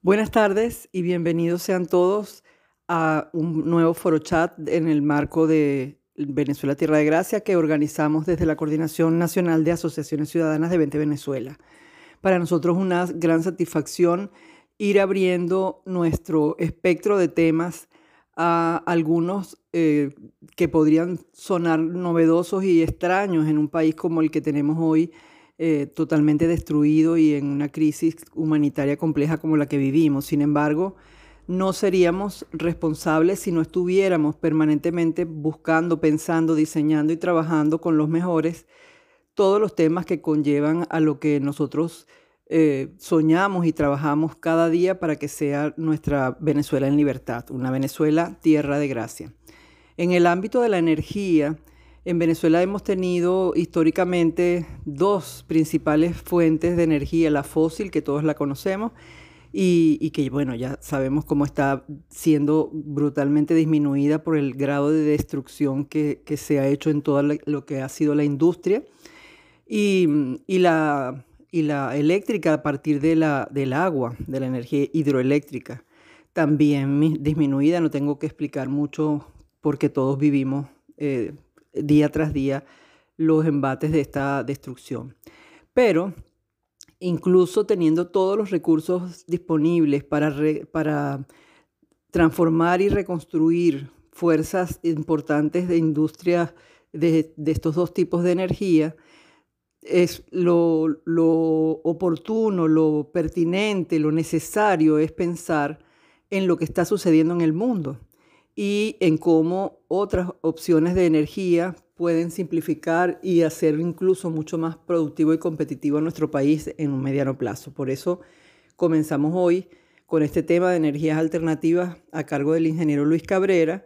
Buenas tardes y bienvenidos sean todos a un nuevo foro chat en el marco de Venezuela Tierra de Gracia que organizamos desde la Coordinación Nacional de Asociaciones Ciudadanas de 20 Venezuela. Para nosotros una gran satisfacción ir abriendo nuestro espectro de temas a algunos eh, que podrían sonar novedosos y extraños en un país como el que tenemos hoy, eh, totalmente destruido y en una crisis humanitaria compleja como la que vivimos. Sin embargo, no seríamos responsables si no estuviéramos permanentemente buscando, pensando, diseñando y trabajando con los mejores todos los temas que conllevan a lo que nosotros eh, soñamos y trabajamos cada día para que sea nuestra Venezuela en libertad, una Venezuela tierra de gracia. En el ámbito de la energía, en Venezuela hemos tenido históricamente dos principales fuentes de energía, la fósil, que todos la conocemos, y, que, bueno, ya sabemos cómo está siendo brutalmente disminuida por el grado de destrucción que, se ha hecho en todo lo que ha sido la industria, y, la, y la eléctrica a partir de la, del agua, de la energía hidroeléctrica, también disminuida, no tengo que explicar mucho porque todos vivimos. Eh, día tras día los embates de esta destrucción. Pero incluso teniendo todos los recursos disponibles para, para transformar y reconstruir fuerzas importantes de industria de, estos dos tipos de energía, es lo, lo, oportuno, lo pertinente, lo necesario es pensar en lo que está sucediendo en el mundo y en cómo otras opciones de energía pueden simplificar y hacer incluso mucho más productivo y competitivo a nuestro país en un mediano plazo. Por eso comenzamos hoy con este tema de energías alternativas a cargo del ingeniero Luis Cabrera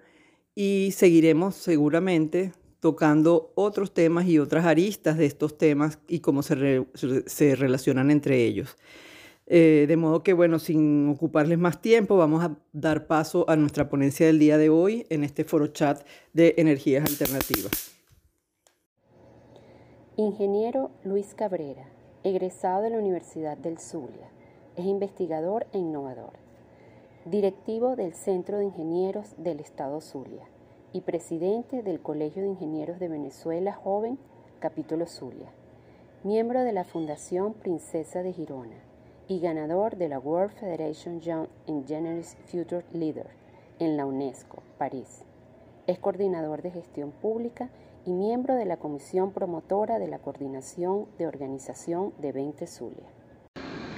y seguiremos seguramente tocando otros temas y otras aristas de estos temas y cómo se, se relacionan entre ellos. Eh, de modo que, bueno, sin ocuparles más tiempo, vamos a dar paso a nuestra ponencia del día de hoy en este foro chat de energías alternativas. Ingeniero Luis Cabrera, egresado de la Universidad del Zulia, es investigador e innovador, directivo del Centro de Ingenieros del Estado Zulia y presidente del Colegio de Ingenieros de Venezuela Joven, capítulo Zulia, miembro de la Fundación Princesa de Girona y ganador de la World Federation Young Engineers Future Leader en la UNESCO, París. Es coordinador de gestión pública y miembro de la comisión promotora de la coordinación de organización de 20 Zulia.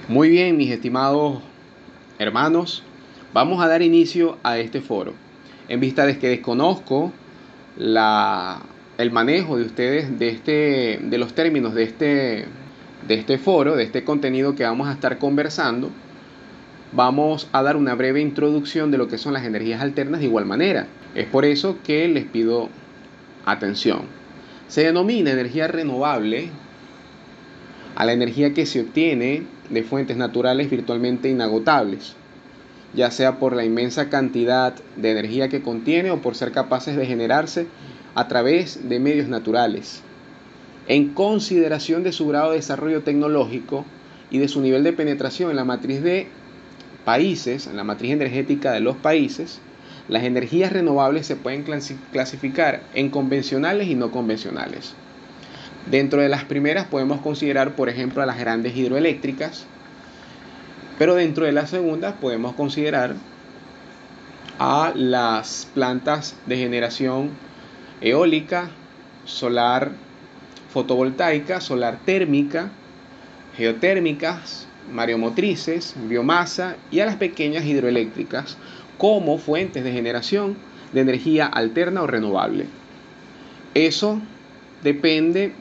Muy bien, mis estimados hermanos, vamos a dar inicio a este foro. En vista de que desconozco la, el manejo de ustedes de, este, de los términos de este de este foro, de este contenido que vamos a estar conversando, vamos a dar una breve introducción de lo que son las energías alternas de igual manera. Es por eso que les pido atención. Se denomina energía renovable a la energía que se obtiene de fuentes naturales virtualmente inagotables, ya sea por la inmensa cantidad de energía que contiene o por ser capaces de generarse a través de medios naturales en consideración de su grado de desarrollo tecnológico y de su nivel de penetración en la matriz de países, en la matriz energética de los países, las energías renovables se pueden clasificar en convencionales y no convencionales. Dentro de las primeras podemos considerar, por ejemplo, a las grandes hidroeléctricas, pero dentro de las segundas podemos considerar a las plantas de generación eólica, solar, fotovoltaica, solar térmica, geotérmicas, mareomotrices, biomasa y a las pequeñas hidroeléctricas como fuentes de generación de energía alterna o renovable. Eso depende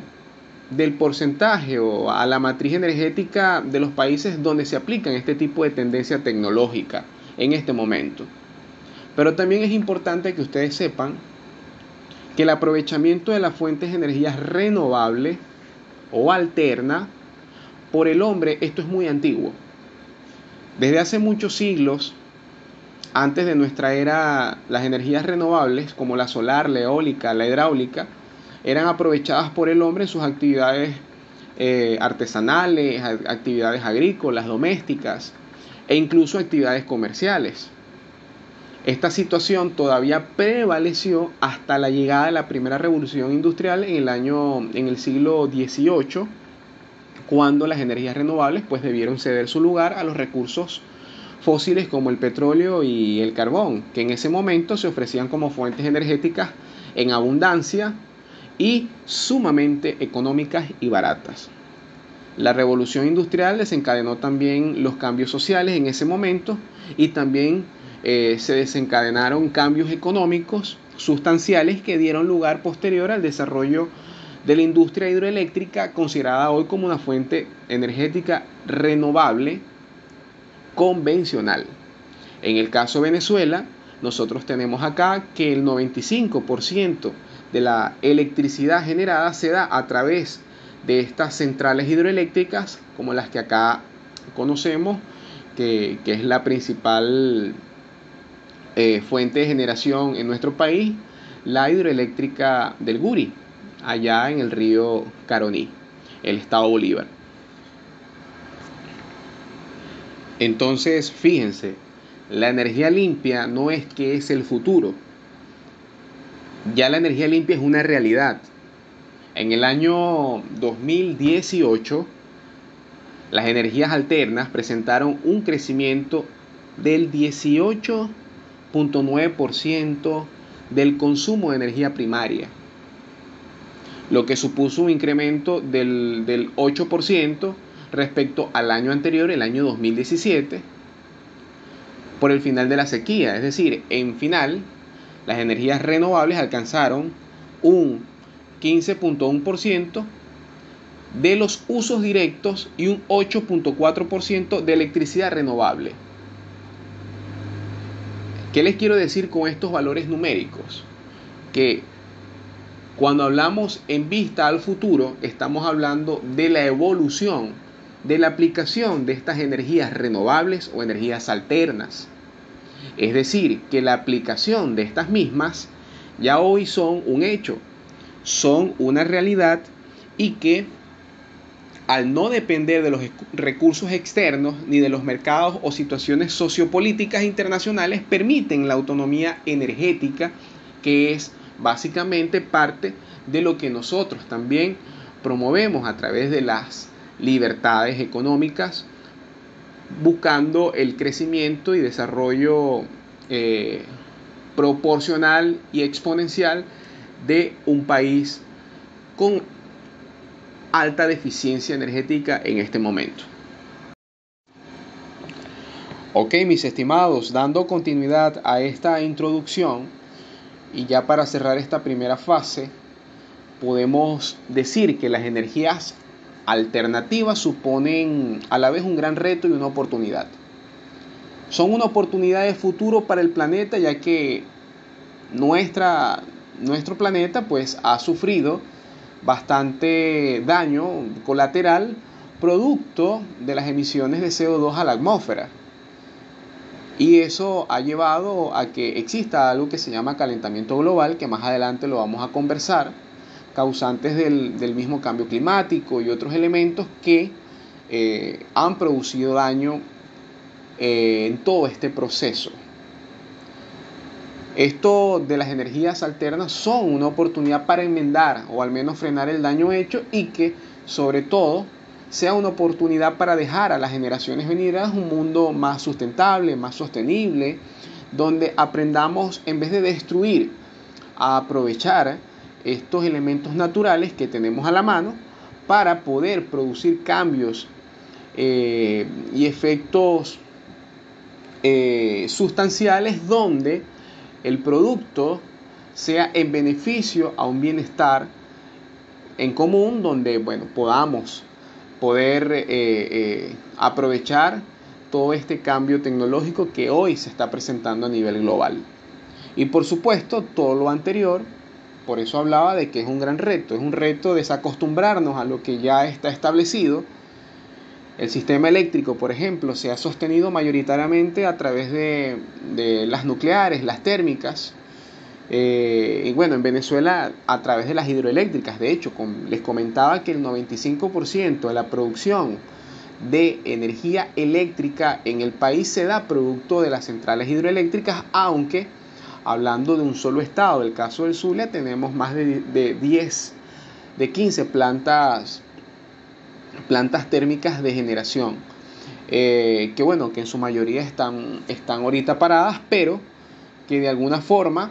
del porcentaje o a la matriz energética de los países donde se aplican este tipo de tendencia tecnológica en este momento. Pero también es importante que ustedes sepan que el aprovechamiento de las fuentes de energía renovable o alterna por el hombre, esto es muy antiguo. Desde hace muchos siglos, antes de nuestra era, las energías renovables, como la solar, la eólica, la hidráulica, eran aprovechadas por el hombre en sus actividades eh, artesanales, actividades agrícolas, domésticas. e incluso actividades comerciales. Esta situación todavía prevaleció hasta la llegada de la primera revolución industrial en el año en el siglo XVIII, cuando las energías renovables pues debieron ceder su lugar a los recursos fósiles como el petróleo y el carbón, que en ese momento se ofrecían como fuentes energéticas en abundancia y sumamente económicas y baratas. La revolución industrial desencadenó también los cambios sociales en ese momento y también eh, se desencadenaron cambios económicos sustanciales que dieron lugar posterior al desarrollo de la industria hidroeléctrica considerada hoy como una fuente energética renovable convencional. En el caso de Venezuela, nosotros tenemos acá que el 95% de la electricidad generada se da a través de estas centrales hidroeléctricas como las que acá conocemos, que, que es la principal eh, fuente de generación en nuestro país, la hidroeléctrica del Guri, allá en el río Caroní, el estado Bolívar. Entonces, fíjense, la energía limpia no es que es el futuro. Ya la energía limpia es una realidad. En el año 2018, las energías alternas presentaron un crecimiento del 18 0.9% del consumo de energía primaria, lo que supuso un incremento del, del 8% respecto al año anterior, el año 2017, por el final de la sequía. Es decir, en final, las energías renovables alcanzaron un 15.1% de los usos directos y un 8.4% de electricidad renovable. ¿Qué les quiero decir con estos valores numéricos? Que cuando hablamos en vista al futuro, estamos hablando de la evolución, de la aplicación de estas energías renovables o energías alternas. Es decir, que la aplicación de estas mismas ya hoy son un hecho, son una realidad y que al no depender de los recursos externos ni de los mercados o situaciones sociopolíticas internacionales, permiten la autonomía energética, que es básicamente parte de lo que nosotros también promovemos a través de las libertades económicas, buscando el crecimiento y desarrollo eh, proporcional y exponencial de un país con alta deficiencia energética en este momento. Ok, mis estimados, dando continuidad a esta introducción y ya para cerrar esta primera fase, podemos decir que las energías alternativas suponen a la vez un gran reto y una oportunidad. Son una oportunidad de futuro para el planeta ya que nuestra, nuestro planeta pues ha sufrido bastante daño colateral producto de las emisiones de CO2 a la atmósfera. Y eso ha llevado a que exista algo que se llama calentamiento global, que más adelante lo vamos a conversar, causantes del, mismo cambio climático y otros elementos que eh, han producido daño eh, en todo este proceso. Esto de las energías alternas son una oportunidad para enmendar o al menos frenar el daño hecho y que sobre todo sea una oportunidad para dejar a las generaciones venideras un mundo más sustentable, más sostenible, donde aprendamos en vez de destruir, a aprovechar estos elementos naturales que tenemos a la mano para poder producir cambios eh, y efectos eh, sustanciales donde el producto sea en beneficio a un bienestar en común donde bueno, podamos poder eh, eh, aprovechar todo este cambio tecnológico que hoy se está presentando a nivel global. Y por supuesto, todo lo anterior, por eso hablaba de que es un gran reto, es un reto desacostumbrarnos a lo que ya está establecido el sistema eléctrico, por ejemplo, se ha sostenido mayoritariamente a través de, las nucleares, las térmicas, eh, y bueno, en Venezuela a través de las hidroeléctricas. De hecho, les comentaba que el 95% de la producción de energía eléctrica en el país se da producto de las centrales hidroeléctricas, aunque hablando de un solo estado, el caso del Zulia, tenemos más de, 10, de 15 plantas, plantas térmicas de generación, eh, que bueno, que en su mayoría están, están ahorita paradas, pero que de alguna forma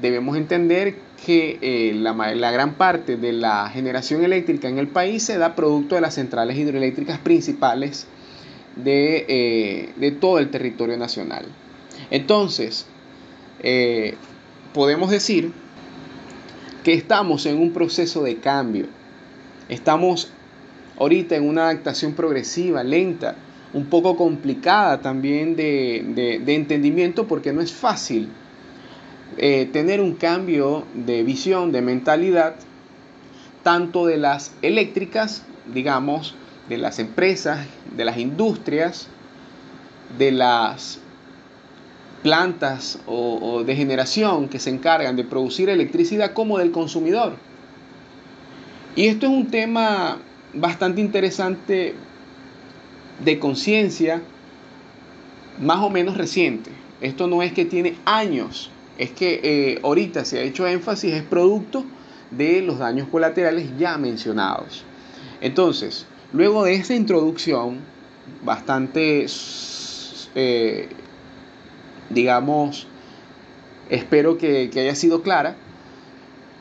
debemos entender que eh, la, gran parte de la generación eléctrica en el país se da producto de las centrales hidroeléctricas principales de, eh, de todo el territorio nacional. Entonces, podemos decir que estamos en un proceso de cambio. Estamos ahorita en una adaptación progresiva, lenta, un poco complicada también de, entendimiento porque no es fácil eh, tener un cambio de visión, de mentalidad, tanto de las eléctricas, digamos, de las empresas, de las industrias, de las plantas o, de generación que se encargan de producir electricidad como del consumidor. Y esto es un tema bastante interesante de conciencia, más o menos reciente. Esto no es que tiene años, es que eh, ahorita se ha hecho énfasis, es producto de los daños colaterales ya mencionados. Entonces, luego de esta introducción bastante eh, digamos, espero que, haya sido clara.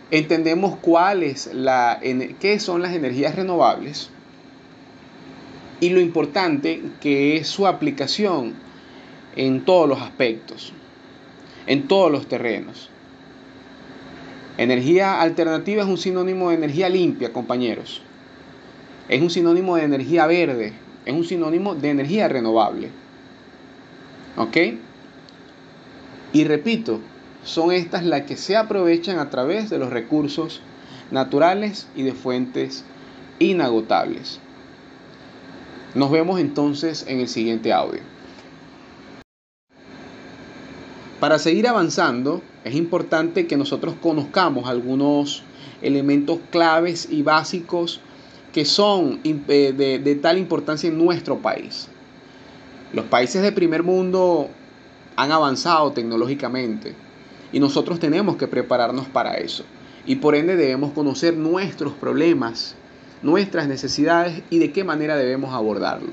Entendemos cuál es la, qué son las energías renovables y lo importante que es su aplicación en todos los aspectos, en todos los terrenos. Energía alternativa es un sinónimo de energía limpia, compañeros. Es un sinónimo de energía verde, es un sinónimo de energía renovable. ¿Ok? Y repito, son estas las que se aprovechan a través de los recursos naturales y de fuentes inagotables. Nos vemos entonces en el siguiente audio. Para seguir avanzando, es importante que nosotros conozcamos algunos elementos claves y básicos que son eh, de, de tal importancia en nuestro país. Los países de primer mundo han avanzado tecnológicamente y nosotros tenemos que prepararnos para eso. Y por ende debemos conocer nuestros problemas, nuestras necesidades y de qué manera debemos abordarlo.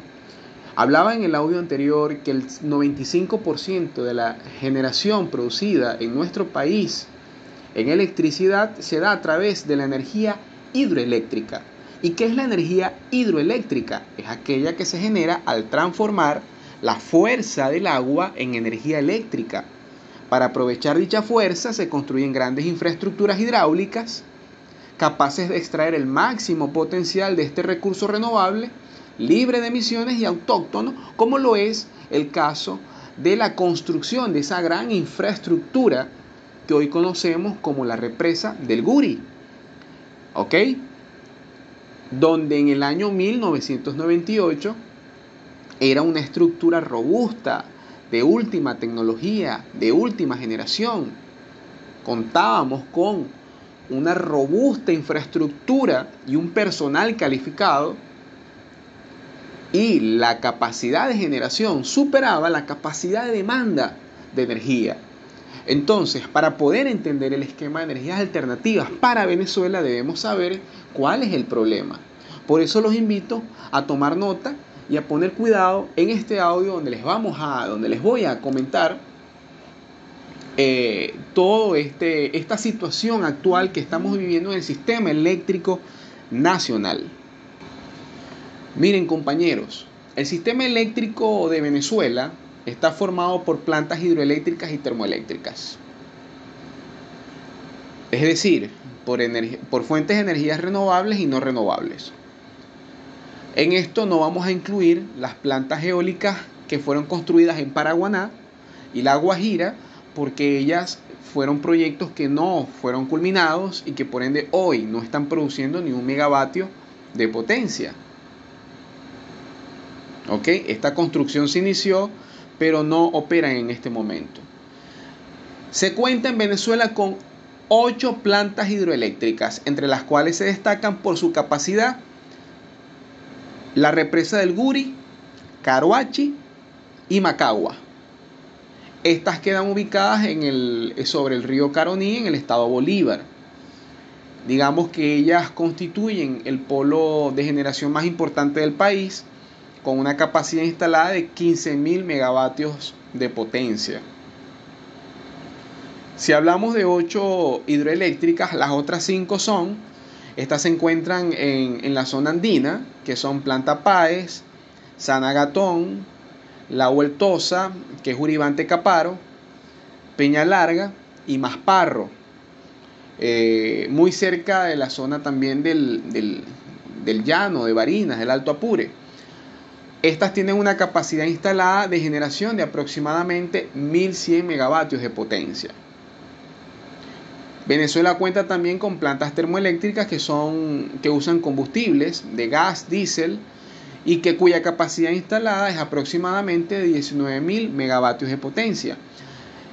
Hablaba en el audio anterior que el 95% de la generación producida en nuestro país en electricidad se da a través de la energía hidroeléctrica. ¿Y qué es la energía hidroeléctrica? Es aquella que se genera al transformar la fuerza del agua en energía eléctrica. Para aprovechar dicha fuerza se construyen grandes infraestructuras hidráulicas capaces de extraer el máximo potencial de este recurso renovable, libre de emisiones y autóctono, como lo es el caso de la construcción de esa gran infraestructura que hoy conocemos como la represa del Guri. ¿Ok? Donde en el año 1998 era una estructura robusta, de última tecnología, de última generación. Contábamos con una robusta infraestructura y un personal calificado y la capacidad de generación superaba la capacidad de demanda de energía. Entonces, para poder entender el esquema de energías alternativas para Venezuela debemos saber cuál es el problema. Por eso los invito a tomar nota y a poner cuidado en este audio donde les vamos a, donde les voy a comentar eh, todo este, esta situación actual que estamos viviendo en el sistema eléctrico nacional. Miren compañeros, el sistema eléctrico de Venezuela está formado por plantas hidroeléctricas y termoeléctricas. Es decir, por, por fuentes de energías renovables y no renovables. En esto no vamos a incluir las plantas eólicas que fueron construidas en Paraguaná y La Guajira, porque ellas fueron proyectos que no fueron culminados y que por ende hoy no están produciendo ni un megavatio de potencia. ¿Ok? Esta construcción se inició, pero no opera en este momento. Se cuenta en Venezuela con ocho plantas hidroeléctricas, entre las cuales se destacan por su capacidad la represa del Guri, Caruachi y Macagua. Estas quedan ubicadas en el, sobre el río Caroní en el estado Bolívar. Digamos que ellas constituyen el polo de generación más importante del país, con una capacidad instalada de 15.000 megavatios de potencia. Si hablamos de 8 hidroeléctricas, las otras 5 son, estas se encuentran en, en la zona andina, que son Planta Páez, Sanagatón, La Hueltosa, que es Uribante Caparo, Peña Larga y Masparro, eh, muy cerca de la zona también del, del llano de Barinas, del Alto Apure. Estas tienen una capacidad instalada de generación de aproximadamente 1100 megavatios de potencia. Venezuela cuenta también con plantas termoeléctricas que, son, que usan combustibles de gas, diésel y que cuya capacidad instalada es aproximadamente de 19.000 megavatios de potencia.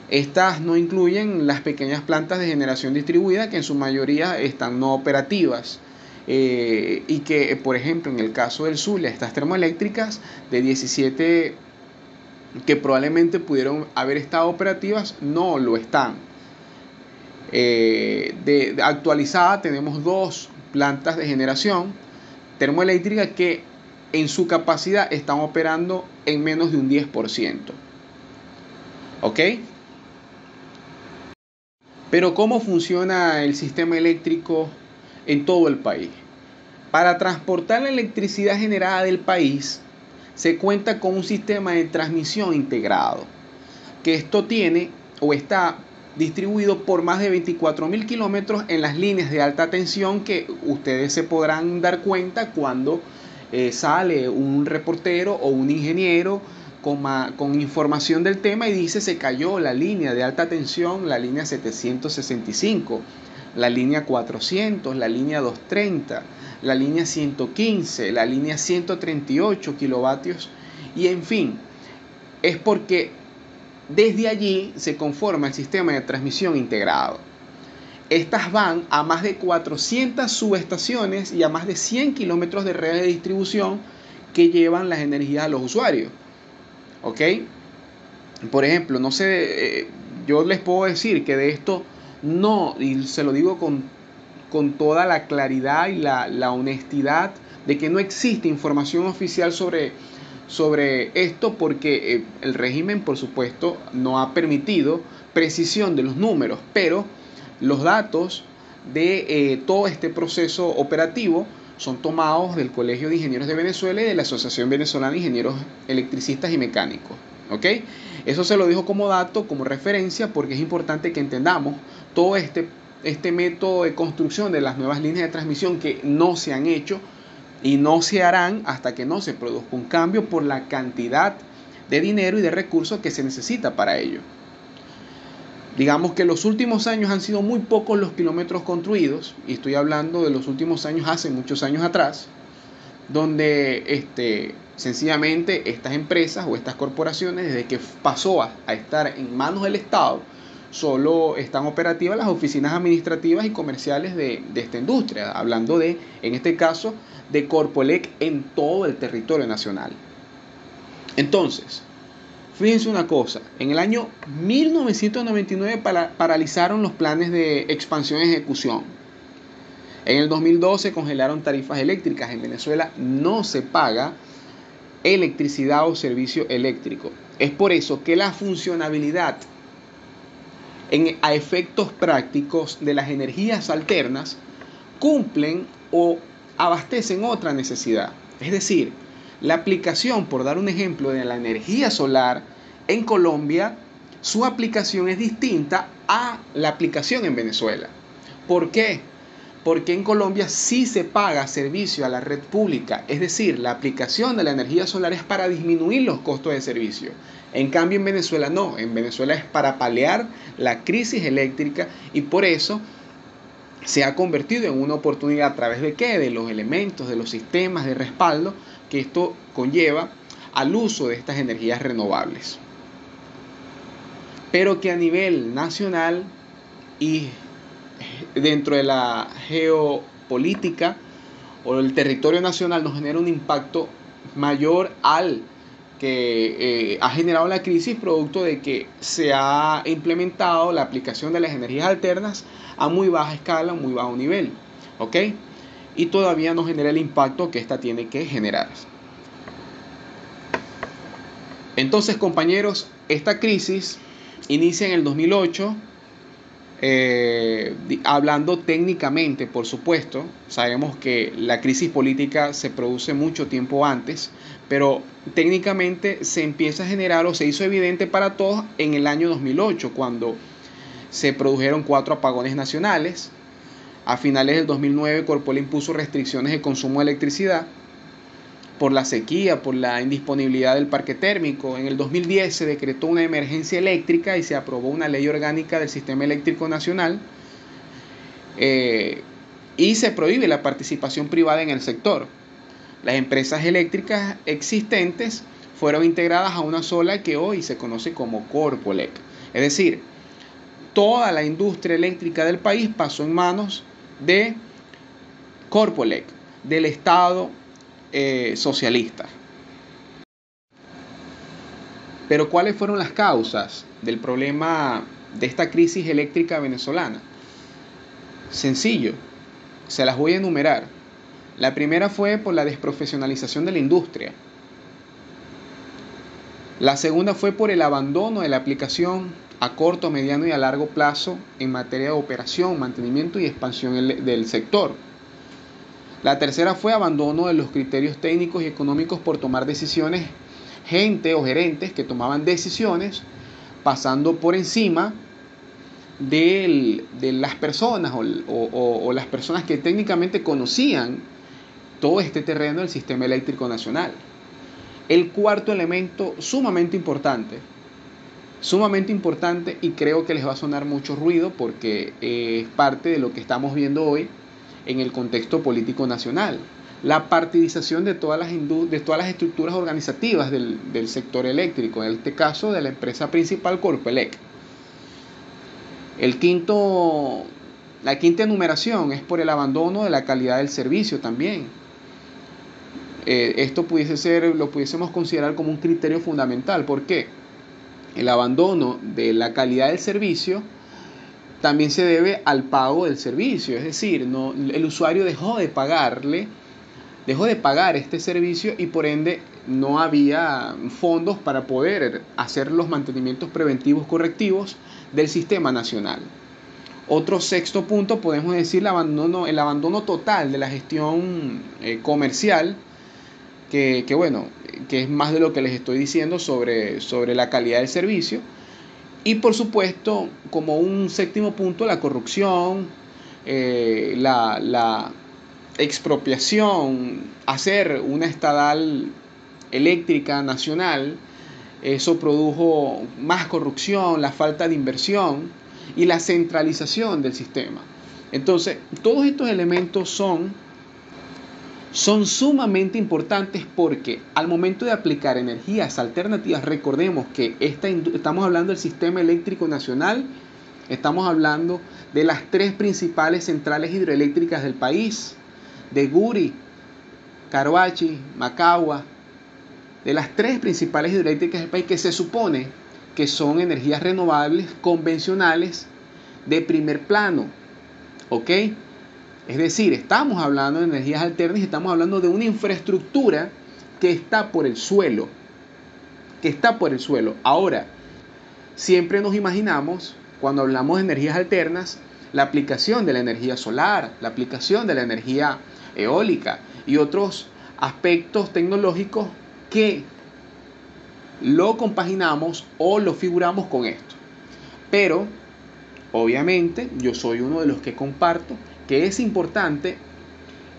Estas no incluyen las pequeñas plantas de generación distribuida que en su mayoría están no operativas. Eh, y que, por ejemplo, en el caso del Zulia, estas termoeléctricas de 17 que probablemente pudieron haber estado operativas, no lo están. Eh, de, actualizada tenemos dos plantas de generación termoeléctrica que en su capacidad están operando en menos de un 10%. ¿Ok? Pero ¿cómo funciona el sistema eléctrico en todo el país? Para transportar la electricidad generada del país, se cuenta con un sistema de transmisión integrado, que esto tiene o está distribuido por más de 24.000 kilómetros en las líneas de alta tensión que ustedes se podrán dar cuenta cuando eh, sale un reportero o un ingeniero con, con, información del tema y dice se cayó la línea de alta tensión, la línea 765, la línea 400, la línea 230, la línea 115, la línea 138 kilovatios y en fin, es porque desde allí se conforma el sistema de transmisión integrado. Estas van a más de 400 subestaciones y a más de 100 kilómetros de redes de distribución que llevan las energías a los usuarios. ¿Ok? Por ejemplo, no sé, eh, yo les puedo decir que de esto no, y se lo digo con, con toda la claridad y la, la honestidad, de que no existe información oficial sobre sobre esto porque eh, el régimen, por supuesto, no ha permitido precisión de los números, pero los datos de eh, todo este proceso operativo son tomados del Colegio de Ingenieros de Venezuela y de la Asociación Venezolana de Ingenieros Electricistas y Mecánicos. ¿ok? Eso se lo dijo como dato, como referencia, porque es importante que entendamos todo este, este método de construcción de las nuevas líneas de transmisión que no se han hecho y no se harán hasta que no se produzca un cambio por la cantidad de dinero y de recursos que se necesita para ello. Digamos que los últimos años han sido muy pocos los kilómetros construidos, y estoy hablando de los últimos años hace muchos años atrás, donde este, sencillamente estas empresas o estas corporaciones, desde que pasó a, a estar en manos del Estado, solo están operativas las oficinas administrativas y comerciales de, de, esta industria, hablando de, en este caso, de Corpolec en todo el territorio nacional. Entonces, fíjense una cosa, en el año 1999 paralizaron los planes de expansión y ejecución. En el 2012 congelaron tarifas eléctricas. En Venezuela no se paga electricidad o servicio eléctrico. Es por eso que la funcionabilidad en, a efectos prácticos de las energías alternas cumplen o abastecen otra necesidad. Es decir, la aplicación, por dar un ejemplo, de la energía solar en Colombia, su aplicación es distinta a la aplicación en Venezuela. ¿Por qué? Porque en Colombia sí se paga servicio a la red pública, es decir, la aplicación de la energía solar es para disminuir los costos de servicio. En cambio en Venezuela no, en Venezuela es para paliar la crisis eléctrica y por eso se ha convertido en una oportunidad a través de qué? De los elementos, de los sistemas de respaldo que esto conlleva al uso de estas energías renovables. Pero que a nivel nacional y dentro de la geopolítica o el territorio nacional nos genera un impacto mayor al que eh, ha generado la crisis producto de que se ha implementado la aplicación de las energías alternas a muy baja escala, muy bajo nivel. ¿Ok? Y todavía no genera el impacto que esta tiene que generar. Entonces, compañeros, esta crisis inicia en el 2008 eh, hablando técnicamente, por supuesto, sabemos que la crisis política se produce mucho tiempo antes, pero técnicamente se empieza a generar o se hizo evidente para todos en el año 2008, cuando se produjeron cuatro apagones nacionales. A finales del 2009, Corpoel impuso restricciones de consumo de electricidad por la sequía, por la indisponibilidad del parque térmico. En el 2010 se decretó una emergencia eléctrica y se aprobó una ley orgánica del Sistema Eléctrico Nacional eh, y se prohíbe la participación privada en el sector. Las empresas eléctricas existentes fueron integradas a una sola que hoy se conoce como Corpolec. Es decir, toda la industria eléctrica del país pasó en manos de Corpolec, del Estado eh, socialista. Pero ¿cuáles fueron las causas del problema de esta crisis eléctrica venezolana? Sencillo, se las voy a enumerar. La primera fue por la desprofesionalización de la industria. La segunda fue por el abandono de la aplicación a corto, mediano y a largo plazo en materia de operación, mantenimiento y expansión del sector. La tercera fue abandono de los criterios técnicos y económicos por tomar decisiones, gente o gerentes que tomaban decisiones pasando por encima de las personas o, las personas que técnicamente conocían todo este terreno del sistema eléctrico nacional. El cuarto elemento sumamente importante, sumamente importante y creo que les va a sonar mucho ruido porque es parte de lo que estamos viendo hoy en el contexto político nacional. La partidización de todas las, de todas las estructuras organizativas del, sector eléctrico, en este caso de la empresa principal Corpelec. El quinto, la quinta enumeración es por el abandono de la calidad del servicio también. Eh, esto pudiese ser, lo pudiésemos considerar como un criterio fundamental. ¿Por qué? El abandono de la calidad del servicio también se debe al pago del servicio, es decir, no, el usuario dejó de pagarle, dejó de pagar este servicio y por ende no había fondos para poder hacer los mantenimientos preventivos correctivos del sistema nacional. Otro sexto punto podemos decir el abandono, total de la gestión eh, comercial, que, bueno, que es más de lo que les estoy diciendo sobre, sobre la calidad del servicio y por supuesto, como un séptimo punto, la corrupción, eh, la, expropiación, hacer una estadal eléctrica nacional, eso produjo más corrupción, la falta de inversión y la centralización del sistema. Entonces, todos estos elementos son son sumamente importantes porque al momento de aplicar energías alternativas, recordemos que esta, estamos hablando del sistema eléctrico nacional, estamos hablando de las tres principales centrales hidroeléctricas del país, de Guri, Carhuachi, Macagua, de las tres principales hidroeléctricas del país que se supone que son energías renovables convencionales de primer plano, ¿ok? Es decir, estamos hablando de energías alternas y estamos hablando de una infraestructura que está por el suelo, que está por el suelo. Ahora, siempre nos imaginamos, cuando hablamos de energías alternas, la aplicación de la energía solar, la aplicación de la energía eólica y otros aspectos tecnológicos que lo compaginamos o lo figuramos con esto. Pero, obviamente, yo soy uno de los que comparto que es importante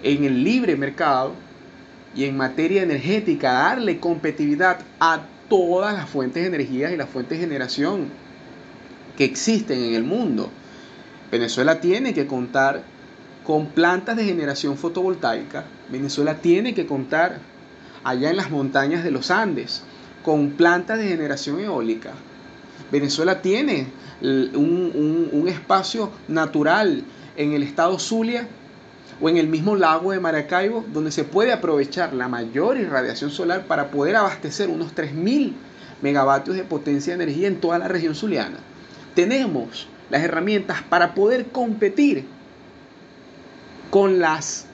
en el libre mercado y en materia energética darle competitividad a todas las fuentes de energía y las fuentes de generación que existen en el mundo. Venezuela tiene que contar con plantas de generación fotovoltaica. Venezuela tiene que contar allá en las montañas de los Andes con plantas de generación eólica. Venezuela tiene un, un espacio natural en el estado Zulia o en el mismo lago de Maracaibo, donde se puede aprovechar la mayor irradiación solar para poder abastecer unos 3.000 megavatios de potencia de energía en toda la región zuliana. Tenemos las herramientas para poder competir con las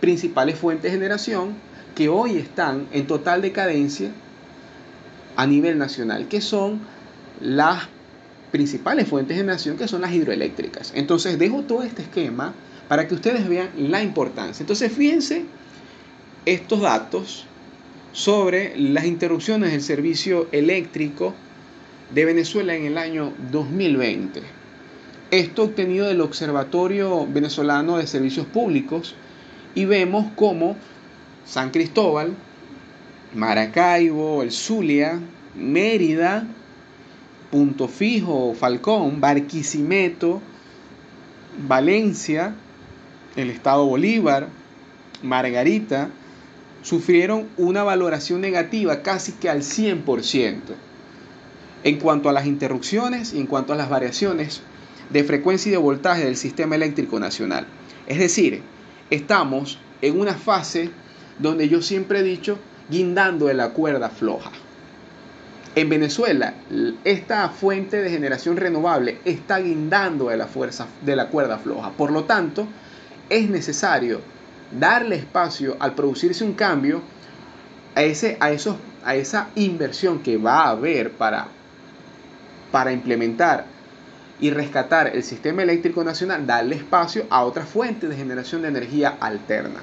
principales fuentes de generación que hoy están en total decadencia a nivel nacional, que son las principales fuentes de generación, que son las hidroeléctricas. Entonces dejo todo este esquema para que ustedes vean la importancia. Entonces fíjense estos datos sobre las interrupciones del servicio eléctrico de Venezuela en el año 2020. Esto obtenido del Observatorio Venezolano de Servicios Públicos y vemos cómo San Cristóbal, Maracaibo, el Zulia, Mérida, Punto Fijo, Falcón, Barquisimeto, Valencia, el Estado Bolívar, Margarita, sufrieron una valoración negativa casi que al 100% en cuanto a las interrupciones y en cuanto a las variaciones de frecuencia y de voltaje del sistema eléctrico nacional. Es decir, estamos en una fase donde yo siempre he dicho guindando de la cuerda floja. En Venezuela, esta fuente de generación renovable está guindando de la fuerza de la cuerda floja. Por lo tanto, es necesario darle espacio al producirse un cambio a, ese, a, esos, a esa inversión que va a haber para, para implementar y rescatar el sistema eléctrico nacional, darle espacio a otras fuentes de generación de energía alterna,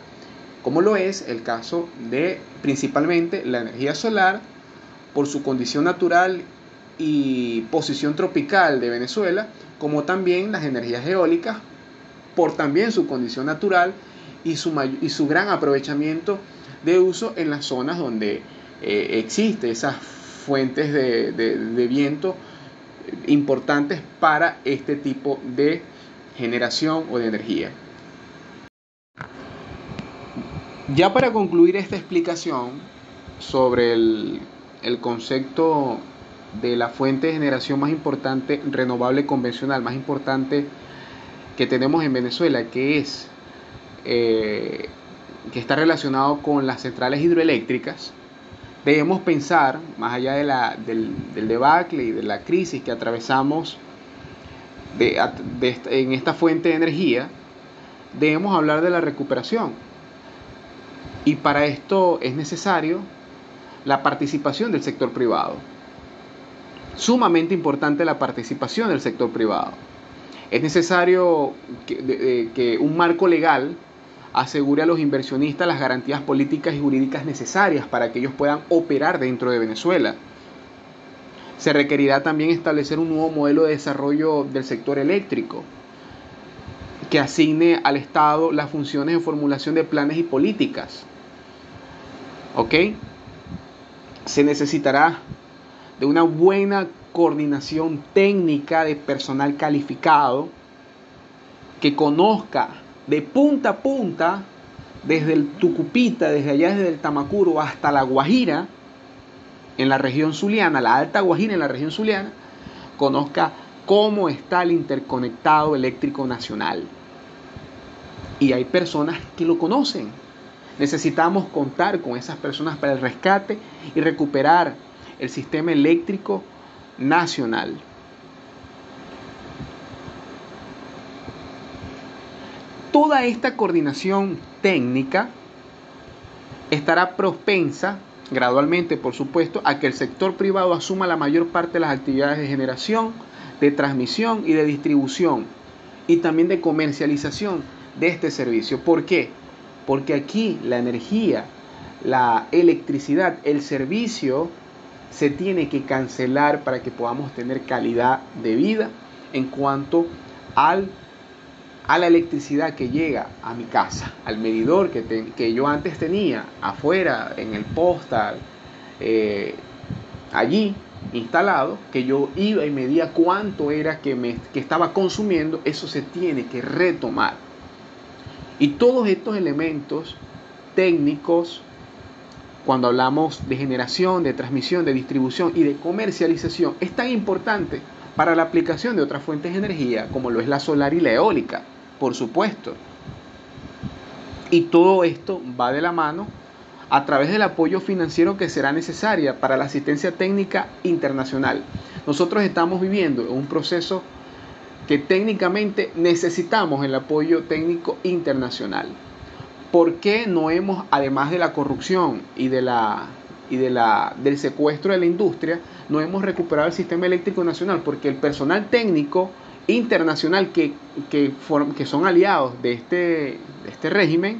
como lo es el caso de principalmente la energía solar, por su condición natural y posición tropical de Venezuela, como también las energías eólicas, por también su condición natural y su, y su gran aprovechamiento de uso en las zonas donde eh, existe esas fuentes de, de viento importantes para este tipo de generación o de energía. Ya para concluir esta explicación sobre el, el concepto de la fuente de generación más importante renovable convencional, más importante que tenemos en Venezuela, que es eh, que está relacionado con las centrales hidroeléctricas, debemos pensar, más allá de la, del, debacle y de la crisis que atravesamos en esta fuente de energía, debemos hablar de la recuperación. Y para esto es necesario la participación del sector privado. Sumamente importante la participación del sector privado. Es necesario que, un marco legal asegure a los inversionistas las garantías políticas y jurídicas necesarias para que ellos puedan operar dentro de Venezuela. Se requerirá también establecer un nuevo modelo de desarrollo del sector eléctrico que asigne al Estado las funciones de formulación de planes y políticas. ¿Ok? Se necesitará de una buena coordinación técnica de personal calificado que conozca de punta a punta, desde el Tucupita, desde allá desde el Tamacuro hasta la Guajira, en la región zuliana, la Alta Guajira en la región zuliana, conozca cómo está el interconectado eléctrico nacional. Y hay personas que lo conocen. Necesitamos contar con esas personas para el rescate y recuperar el sistema eléctrico nacional. Toda esta coordinación técnica estará propensa, gradualmente por supuesto, a que el sector privado asuma la mayor parte de las actividades de generación, de transmisión y de distribución y también de comercialización de este servicio. ¿Por qué? Porque aquí la energía, la electricidad, el servicio se tiene que cancelar para que podamos tener calidad de vida en cuanto al, a la electricidad que llega a mi casa, al medidor que, que yo antes tenía afuera, en el postal, eh, allí instalado, que yo iba y medía cuánto era que, me, que estaba consumiendo, eso se tiene que retomar. Y todos estos elementos técnicos, cuando hablamos de generación, de transmisión, de distribución y de comercialización, es tan importante para la aplicación de otras fuentes de energía como lo es la solar y la eólica, por supuesto. Y todo esto va de la mano a través del apoyo financiero que será necesaria para la asistencia técnica internacional. Nosotros estamos viviendo un proceso que técnicamente necesitamos el apoyo técnico internacional. ¿Por qué no hemos, además de la corrupción y, de la, y de la, del secuestro de la industria, no hemos recuperado el sistema eléctrico nacional? Porque el personal técnico internacional que, que, que son aliados de este, de este régimen,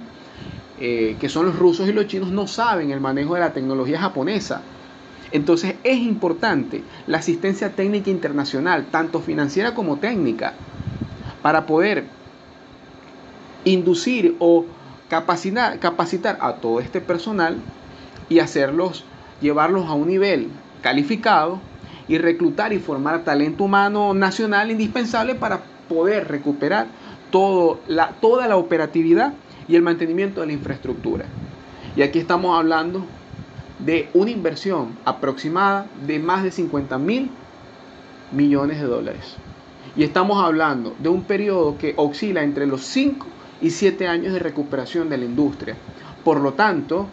eh, que son los rusos y los chinos, no saben el manejo de la tecnología japonesa. Entonces es importante la asistencia técnica internacional, tanto financiera como técnica, para poder inducir o capacitar, capacitar a todo este personal y hacerlos, llevarlos a un nivel calificado y reclutar y formar talento humano nacional indispensable para poder recuperar toda la operatividad y el mantenimiento de la infraestructura. Y aquí estamos hablando de una inversión aproximada de más de 50 mil millones de dólares. Y estamos hablando de un periodo que oscila entre los 5 y 7 años de recuperación de la industria. Por lo tanto,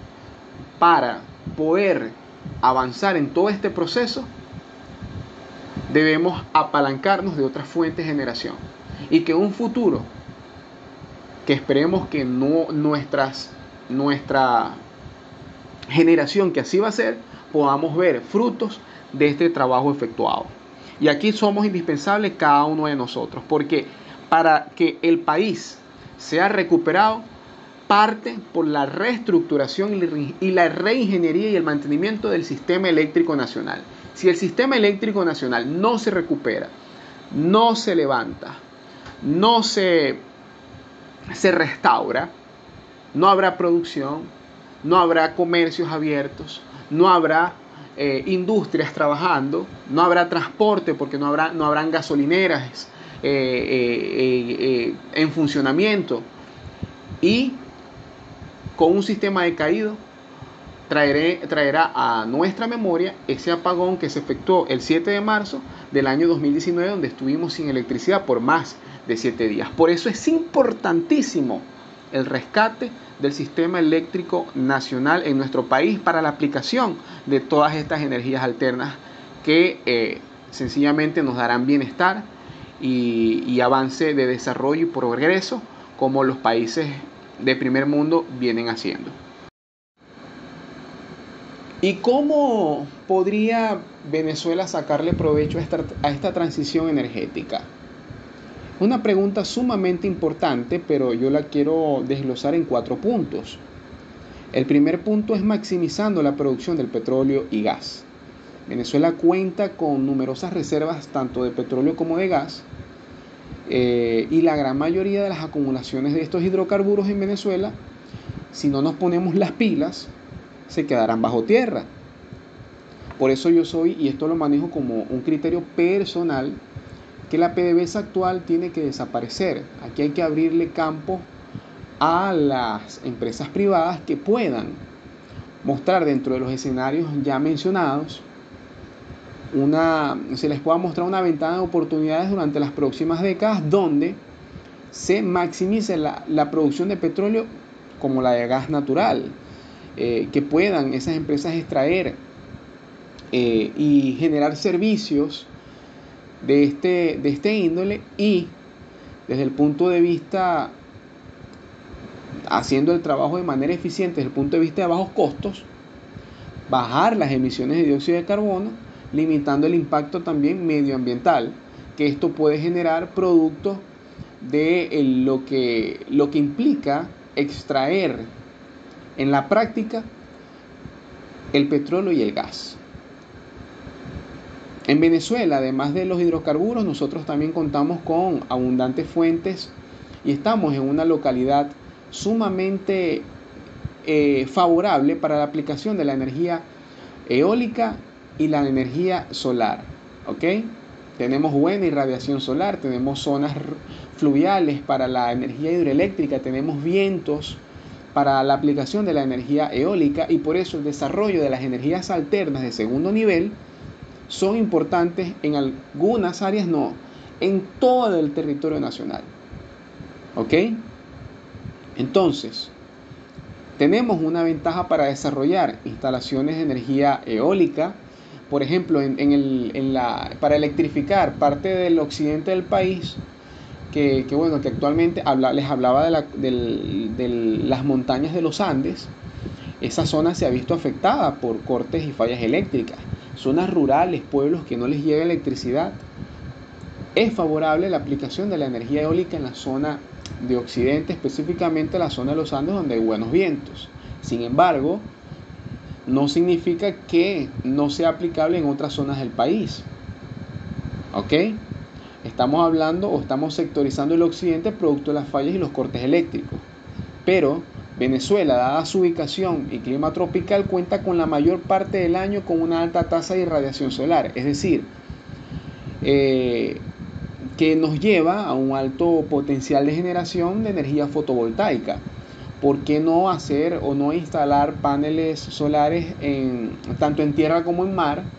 para poder avanzar en todo este proceso, debemos apalancarnos de otras fuentes de generación. Y que un futuro, que esperemos que no nuestras, nuestra generación que así va a ser, podamos ver frutos de este trabajo efectuado. Y aquí somos indispensables cada uno de nosotros, porque para que el país sea recuperado, parte por la reestructuración y la reingeniería y el mantenimiento del sistema eléctrico nacional. Si el sistema eléctrico nacional no se recupera, no se levanta, no se, se restaura, no habrá producción, no habrá comercios abiertos, no habrá eh, industrias trabajando, no habrá transporte porque no, habrá, no habrán gasolineras eh, eh, en funcionamiento. Y con un sistema decaído, traeré, traerá a nuestra memoria ese apagón que se efectuó el 7 de marzo del año 2019, donde estuvimos sin electricidad por más de 7 días. Por eso es importantísimo el rescate del sistema eléctrico nacional en nuestro país para la aplicación de todas estas energías alternas que eh, sencillamente nos darán bienestar y, y avance de desarrollo y progreso como los países de primer mundo vienen haciendo. ¿Y cómo podría Venezuela sacarle provecho a esta, a esta, transición energética? Una pregunta sumamente importante, pero yo la quiero desglosar en cuatro puntos. El primer punto es maximizando la producción del petróleo y gas. Venezuela cuenta con numerosas reservas tanto de petróleo como de gas, eh, y la gran mayoría de las acumulaciones de estos hidrocarburos en Venezuela, si no nos ponemos las pilas, se quedarán bajo tierra. Por eso yo soy, y esto lo manejo como un criterio personal, que la PDVSA actual tiene que desaparecer. Aquí hay que abrirle campo a las empresas privadas que puedan mostrar dentro de los escenarios ya mencionados una, se les pueda mostrar una ventana de oportunidades durante las próximas décadas donde se maximice la, producción de petróleo como la de gas natural, eh, que puedan esas empresas extraer eh, y generar servicios de este, de este índole y desde el punto de vista, haciendo el trabajo de manera eficiente desde el punto de vista de bajos costos, bajar las emisiones de dióxido de carbono limitando el impacto también medioambiental que esto puede generar producto de lo que, lo que implica extraer en la práctica el petróleo y el gas. En Venezuela, además de los hidrocarburos, nosotros también contamos con abundantes fuentes y estamos en una localidad sumamente eh, favorable para la aplicación de la energía eólica y la energía solar. ¿Ok? Tenemos buena irradiación solar, tenemos zonas fluviales para la energía hidroeléctrica, tenemos vientos para la aplicación de la energía eólica y por eso el desarrollo de las energías alternas de segundo nivel son importantes en algunas áreas, no, en todo el territorio nacional. ¿Ok? Entonces, tenemos una ventaja para desarrollar instalaciones de energía eólica, por ejemplo, en, la, para electrificar parte del occidente del país, que, bueno, que actualmente les hablaba de, las montañas de los Andes, esa zona se ha visto afectada por cortes y fallas eléctricas. Zonas rurales, pueblos que no les llega electricidad. Es favorable la aplicación de la energía eólica en la zona de Occidente, específicamente la zona de los Andes donde hay buenos vientos. Sin embargo, no significa que no sea aplicable en otras zonas del país. ¿Ok? Estamos hablando o estamos sectorizando el occidente producto de las fallas y los cortes eléctricos. Pero Venezuela, dada su ubicación y clima tropical, cuenta con la mayor parte del año con una alta tasa de irradiación solar. Es decir, eh, que nos lleva a un alto potencial de generación de energía fotovoltaica. ¿Por qué no hacer o no instalar paneles solares tanto en tierra como en mar?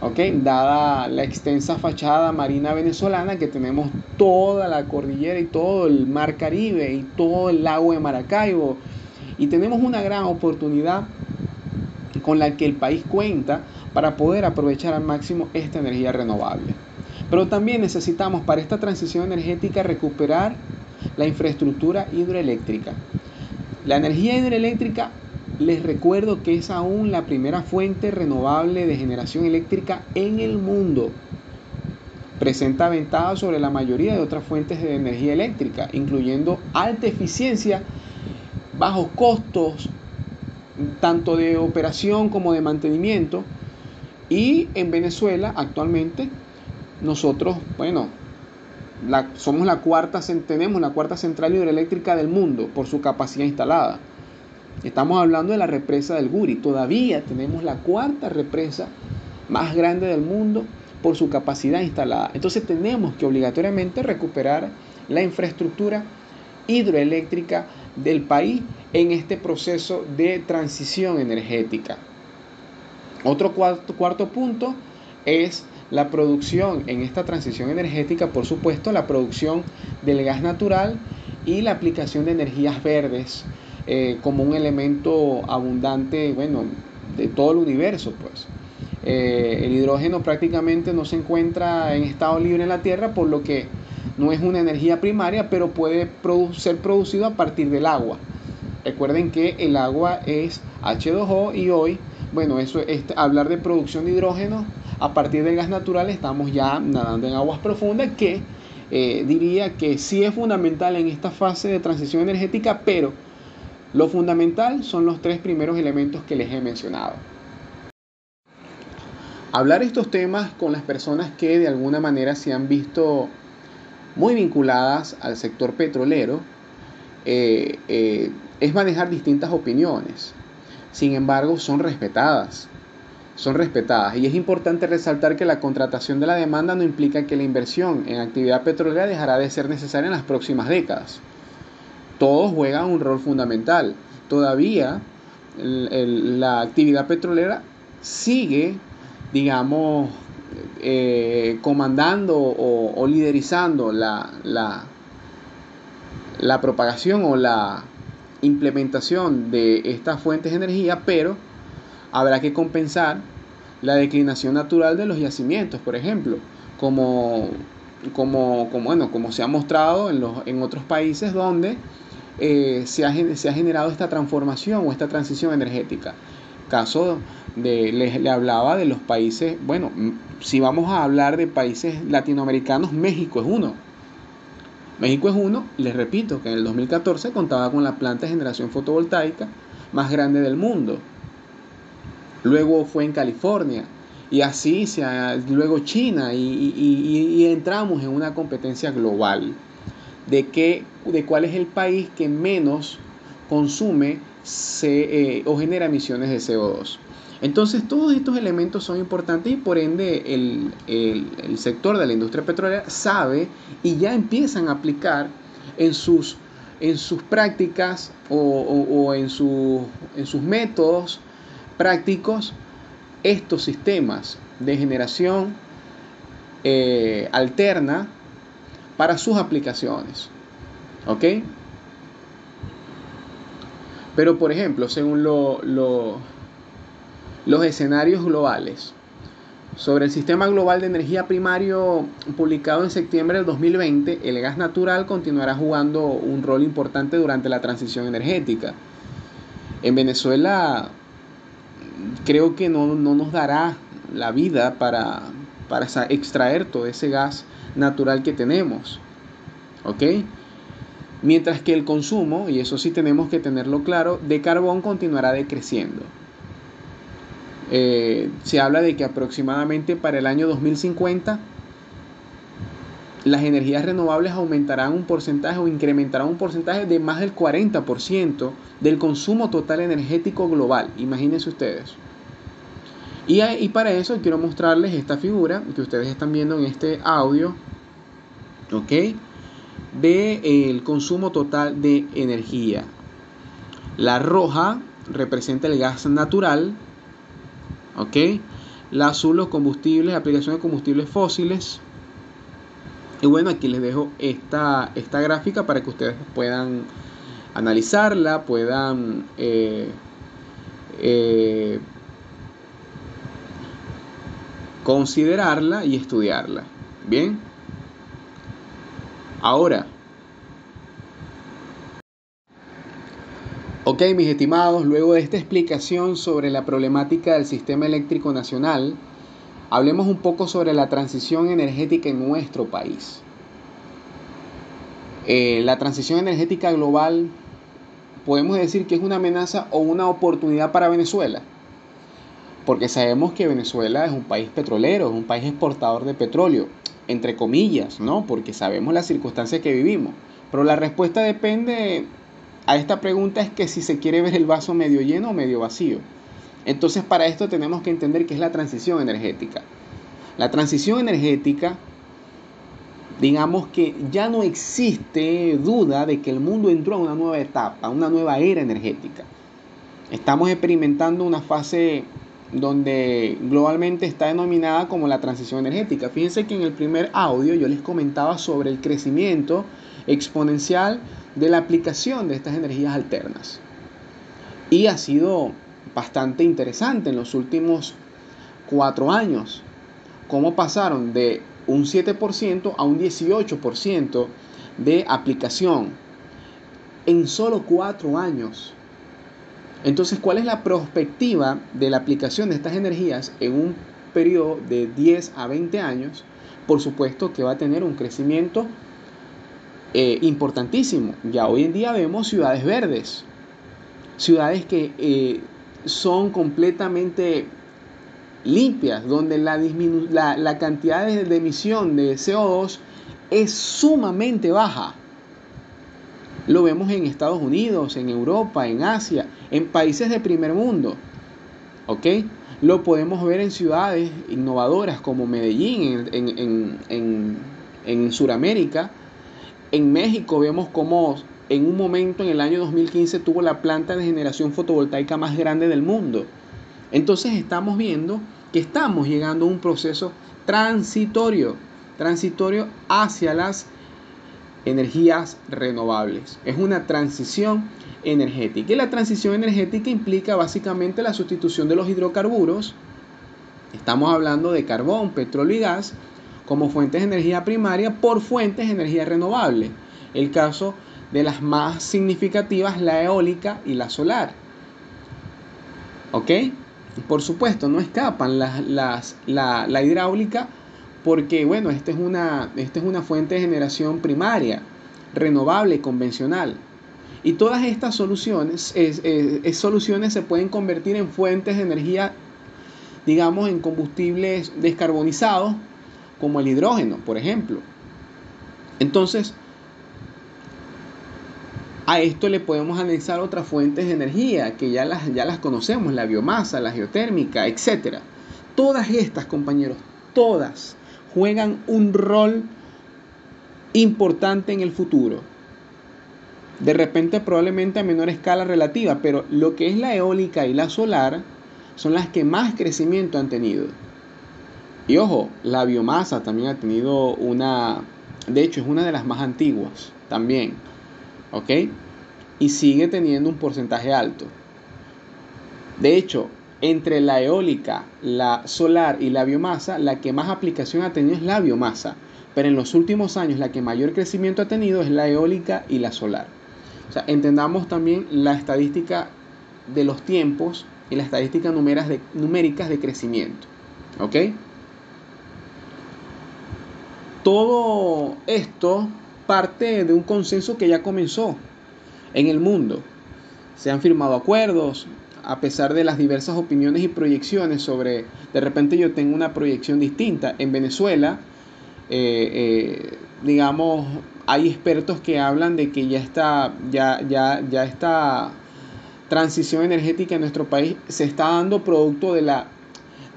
¿Okay? Dada la extensa fachada marina venezolana que tenemos toda la cordillera y todo el mar Caribe y todo el lago de Maracaibo. Y tenemos una gran oportunidad con la que el país cuenta para poder aprovechar al máximo esta energía renovable. Pero también necesitamos para esta transición energética recuperar la infraestructura hidroeléctrica. La energía hidroeléctrica, les recuerdo que es aún la primera fuente renovable de generación eléctrica en el mundo. Presenta ventajas sobre la mayoría de otras fuentes de energía eléctrica, incluyendo alta eficiencia, bajos costos, tanto de operación como de mantenimiento. Y en Venezuela actualmente nosotros, bueno, somos la cuarta, tenemos la cuarta central hidroeléctrica del mundo por su capacidad instalada. Estamos hablando de la represa del Guri. Todavía tenemos la cuarta represa más grande del mundo por su capacidad instalada. Entonces tenemos que obligatoriamente recuperar la infraestructura hidroeléctrica del país en este proceso de transición energética. Otro cuarto, cuarto punto es la producción en esta transición energética, por supuesto, la producción del gas natural y la aplicación de energías verdes eh, como un elemento abundante, bueno, de todo el universo, pues. Eh, el hidrógeno prácticamente no se encuentra en estado libre en la Tierra, por lo que no es una energía primaria, pero puede ser producido a partir del agua. Recuerden que el agua es H2O y hoy, bueno, eso es hablar de producción de hidrógeno a partir del gas natural estamos ya nadando en aguas profundas que eh, diría que sí es fundamental en esta fase de transición energética, pero lo fundamental son los tres primeros elementos que les he mencionado. Hablar estos temas con las personas que de alguna manera se han visto muy vinculadas al sector petrolero eh, eh, es manejar distintas opiniones. Sin embargo, son respetadas son respetadas. Y es importante resaltar que la contratación de la demanda no implica que la inversión en actividad petrolera dejará de ser necesaria en las próximas décadas. Todos juegan un rol fundamental. Todavía la actividad petrolera sigue, digamos, eh, comandando o, liderizando la, la, la propagación o la implementación de estas fuentes de energía, pero habrá que compensar la declinación natural de los yacimientos, por ejemplo, como, como, como, bueno, como se ha mostrado en, los, en otros países donde eh, se, ha, se, ha, generado esta transformación o esta transición energética. Caso de, le, le hablaba de los países, bueno, si vamos a hablar de países latinoamericanos, México es uno. México es uno, les repito, que en el 2014 contaba con la planta de generación fotovoltaica más grande del mundo luego fue en California y así se luego China y, entramos en una competencia global de, qué, de cuál es el país que menos consume se, eh, o genera emisiones de CO2. Entonces todos estos elementos son importantes y por ende el, el, sector de la industria petrolera sabe y ya empiezan a aplicar en sus, en sus prácticas o, o, en, en sus métodos prácticos estos sistemas de generación eh, alterna para sus aplicaciones. ¿Ok? Pero, por ejemplo, según los escenarios globales, sobre el sistema global de energía primario publicado en septiembre del 2020, el gas natural continuará jugando un rol importante durante la transición energética. En Venezuela creo que no, nos dará la vida para, para extraer todo ese gas natural que tenemos. ¿Ok? Mientras que el consumo, y eso sí tenemos que tenerlo claro, de carbón continuará decreciendo. Eh, se habla de que aproximadamente para el año 2050 las energías renovables aumentarán un porcentaje o incrementarán un porcentaje de más del 40% del consumo total energético global. Imagínense ustedes. Y, y, para eso quiero mostrarles esta figura que ustedes están viendo en este audio, ¿ok? De eh, el consumo total de energía. La roja representa el gas natural, ¿ok? La azul los combustibles, aplicación de combustibles fósiles. Y bueno, aquí les dejo esta, esta gráfica para que ustedes puedan analizarla, puedan eh, eh, considerarla y estudiarla. Bien. Ahora, Ok, mis estimados, luego de esta explicación sobre la problemática del sistema eléctrico nacional, hablemos un poco sobre la transición energética en nuestro país. Eh, la transición energética global podemos decir que es una amenaza o una oportunidad para Venezuela, porque sabemos que Venezuela es un país petrolero, es un país exportador de petróleo, entre comillas, ¿no? Porque sabemos las circunstancias que vivimos, pero la respuesta depende a esta pregunta es que si se quiere ver el vaso medio lleno o medio vacío. Entonces para esto tenemos que entender qué es la transición energética. La transición energética, digamos que ya no existe duda de que el mundo entró a una nueva etapa, una nueva era energética. Estamos experimentando una fase donde globalmente está denominada como la transición energética. Fíjense que en el primer audio yo les comentaba sobre el crecimiento exponencial de la aplicación de estas energías alternas. Y ha sido bastante interesante en los últimos cuatro años, cómo pasaron de un 7% a un 18% de aplicación en solo cuatro años. Entonces, ¿cuál es la perspectiva de la aplicación de estas energías en un periodo de 10 a 20 años? Por supuesto que va a tener un crecimiento eh, importantísimo. Ya hoy en día vemos ciudades verdes, ciudades que eh, son completamente limpias, donde la, cantidad de emisión de CO2 es sumamente baja. Lo vemos en Estados Unidos, en Europa, en Asia, en países de primer mundo. ¿Ok? Lo podemos ver en ciudades innovadoras como Medellín, en, en, en, en Sudamérica, en México vemos cómo en un momento en el año 2015 tuvo la planta de generación fotovoltaica más grande del mundo. Entonces estamos viendo que estamos llegando a un proceso transitorio, transitorio hacia las energías renovables. Es una transición energética. Y la transición energética implica básicamente la sustitución de los hidrocarburos. Estamos hablando de carbón, petróleo y gas como fuentes de energía primaria por fuentes de energía renovable. El caso de las más significativas, la eólica y la solar. ¿Ok? Por supuesto, no escapan las, la, hidráulica porque, bueno, esta es, una, esta es una fuente de generación primaria, renovable, convencional. Y todas estas soluciones, es, soluciones se pueden convertir en fuentes de energía, digamos, en combustibles descarbonizados como el hidrógeno, por ejemplo. Entonces, a esto le podemos anexar otras fuentes de energía que ya las, ya las conocemos, la biomasa, la geotérmica, etc. Todas estas, compañeros, todas juegan un rol importante en el futuro. De repente probablemente a menor escala relativa, pero lo que es la eólica y la solar son las que más crecimiento han tenido. Y ojo, la biomasa también ha tenido una, de hecho es una de las más antiguas también, ¿ok? y sigue teniendo un porcentaje alto. De hecho, entre la eólica, la solar y la biomasa, la que más aplicación ha tenido es la biomasa, pero en los últimos años la que mayor crecimiento ha tenido es la eólica y la solar. O sea, entendamos también la estadística de los tiempos y la estadística numéricas de crecimiento. ¿Ok? Todo esto parte de un consenso que ya comenzó en el mundo. Se han firmado acuerdos, a pesar de las diversas opiniones y proyecciones sobre, de repente yo tengo una proyección distinta. En Venezuela, eh, eh, digamos, hay expertos que hablan de que ya está, ya, ya, ya esta transición energética en nuestro país se está dando producto de la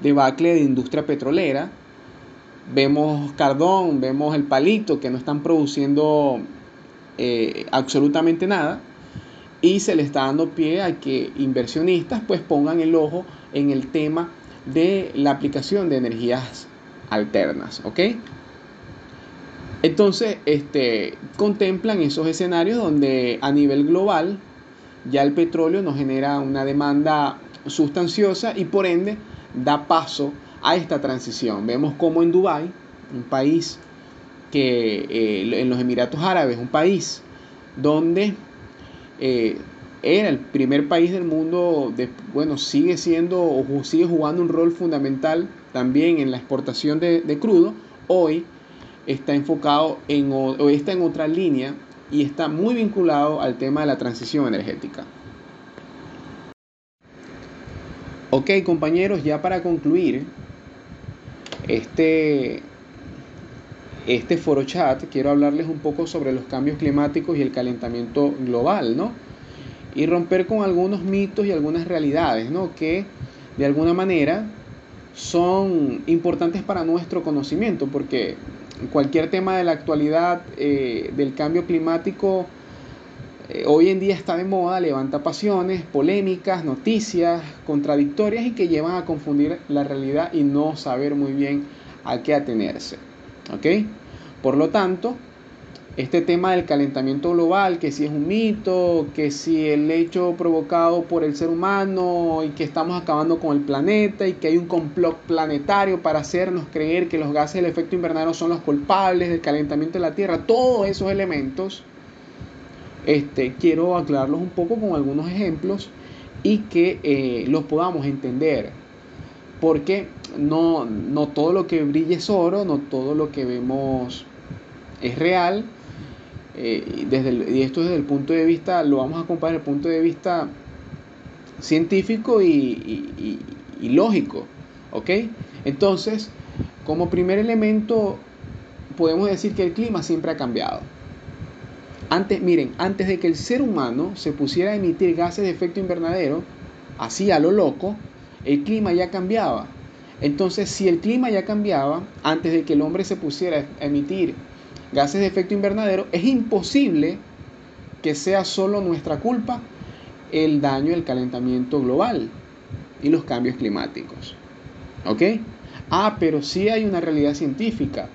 debacle de industria petrolera. Vemos Cardón, vemos el Palito, que no están produciendo eh, absolutamente nada y se le está dando pie a que inversionistas pues pongan el ojo en el tema de la aplicación de energías alternas, ¿ok? Entonces, este, contemplan esos escenarios donde a nivel global ya el petróleo nos genera una demanda sustanciosa y por ende da paso a esta transición. Vemos como en Dubái, un país que eh, en los Emiratos Árabes, un país donde eh, era el primer país del mundo, bueno, sigue siendo o sigue jugando un rol fundamental también en la exportación de, crudo, hoy está enfocado en, o está en otra línea y está muy vinculado al tema de la transición energética. Ok, compañeros, ya para concluir este, este foro chat quiero hablarles un poco sobre los cambios climáticos y el calentamiento global, ¿no? Y romper con algunos mitos y algunas realidades, ¿no? Que de alguna manera son importantes para nuestro conocimiento, porque cualquier tema de la actualidad eh, del cambio climático eh, hoy en día está de moda, levanta pasiones, polémicas, noticias contradictorias y que llevan a confundir la realidad y no saber muy bien a qué atenerse. ¿Ok? Por lo tanto, este tema del calentamiento global, que si es un mito, que si el hecho provocado por el ser humano y que estamos acabando con el planeta y que hay un complot planetario para hacernos creer que los gases del efecto invernadero son los culpables del calentamiento de la Tierra, todos esos elementos, este, quiero aclararlos un poco con algunos ejemplos y que eh, los podamos entender. Porque no, no todo lo que brilla es oro, no todo lo que vemos es real. Eh, desde y esto desde el punto de vista, lo vamos a comparar desde el punto de vista científico y, lógico. ¿Ok? Entonces, como primer elemento, podemos decir que el clima siempre ha cambiado. Antes, miren, antes de que el ser humano se pusiera a emitir gases de efecto invernadero, así a lo loco, el clima ya cambiaba. Entonces, si el clima ya cambiaba, antes de que el hombre se pusiera a emitir gases de efecto invernadero, es imposible que sea solo nuestra culpa el daño del calentamiento global y los cambios climáticos. ¿Ok? Ah, pero sí hay una realidad científica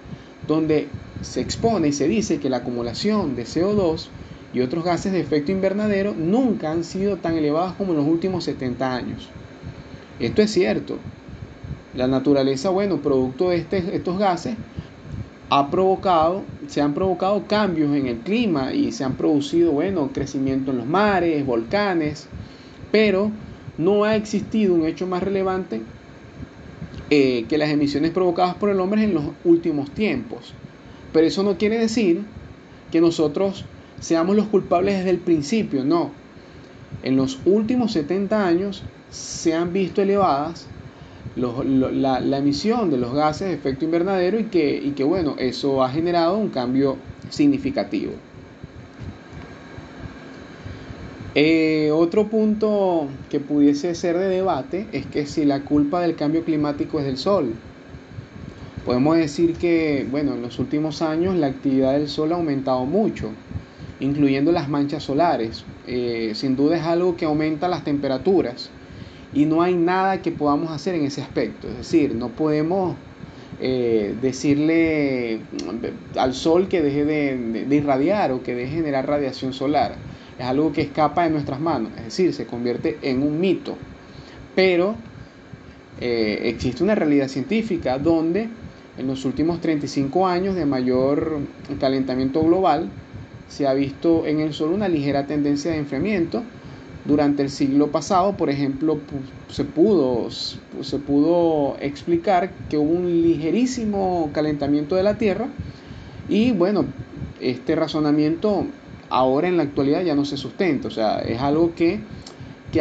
donde se expone y se dice que la acumulación de CO2 y otros gases de efecto invernadero nunca han sido tan elevados como en los últimos 70 años. Esto es cierto. La naturaleza, bueno, producto de este, estos gases, ha provocado, se han provocado cambios en el clima y se han producido, bueno, crecimiento en los mares, volcanes, pero no ha existido un hecho más relevante eh, que las emisiones provocadas por el hombre en los últimos tiempos. Pero eso no quiere decir que nosotros seamos los culpables desde el principio, no. En los últimos 70 años se han visto elevadas la, emisión de los gases de efecto invernadero y que, bueno, eso ha generado un cambio significativo. Eh, otro punto que pudiese ser de debate es que si la culpa del cambio climático es del Sol. Podemos decir que, bueno, en los últimos años la actividad del Sol ha aumentado mucho, incluyendo las manchas solares. Eh, sin duda es algo que aumenta las temperaturas y no hay nada que podamos hacer en ese aspecto. Es decir, no podemos eh, decirle al sol que deje de, irradiar o que deje de generar radiación solar. Es es algo que escapa de nuestras manos, es decir, se convierte en un mito. Pero eh, existe una realidad científica donde en los últimos 35 años de mayor calentamiento global se ha visto en el Sol una ligera tendencia de enfriamiento. Durante el siglo pasado, por ejemplo, se pudo, se pudo explicar que hubo un ligerísimo calentamiento de la Tierra y bueno, este razonamiento ahora en la actualidad ya no se sustenta, o sea, es algo que,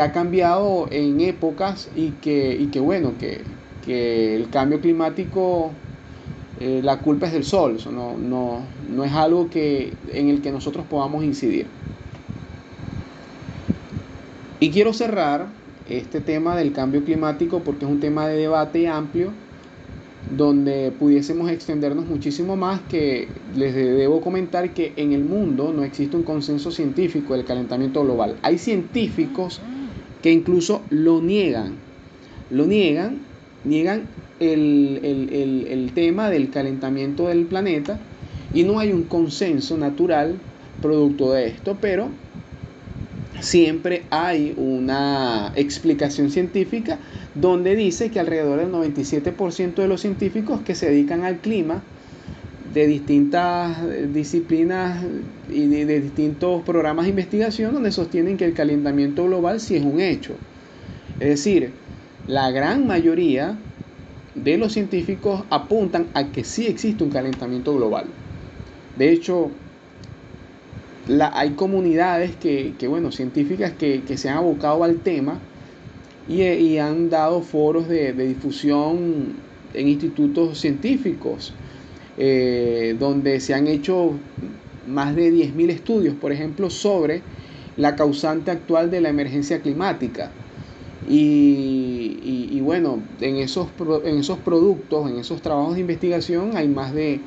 ha cambiado en épocas y que, y que bueno, que, el cambio climático, eh, la culpa es del sol, no, no, no es algo que, en el que nosotros podamos incidir. Y quiero cerrar este tema del cambio climático porque es un tema de debate amplio donde pudiésemos extendernos muchísimo más, que les debo comentar que en el mundo no existe un consenso científico del calentamiento global. Hay científicos que incluso lo niegan, lo niegan, niegan el, el tema del calentamiento del planeta y no hay un consenso natural producto de esto, pero siempre hay una explicación científica donde dice que alrededor del 97% de los científicos que se dedican al clima de distintas disciplinas y de, distintos programas de investigación donde sostienen que el calentamiento global sí es un hecho. Es decir, la gran mayoría de los científicos apuntan a que sí existe un calentamiento global. De hecho, hay comunidades que, bueno, científicas que, se han abocado al tema y, han dado foros de, difusión en institutos científicos, eh, donde se han hecho más de 10.000 estudios, por ejemplo, sobre la causante actual de la emergencia climática. Y, bueno, en esos, en esos productos, en esos trabajos de investigación, hay más de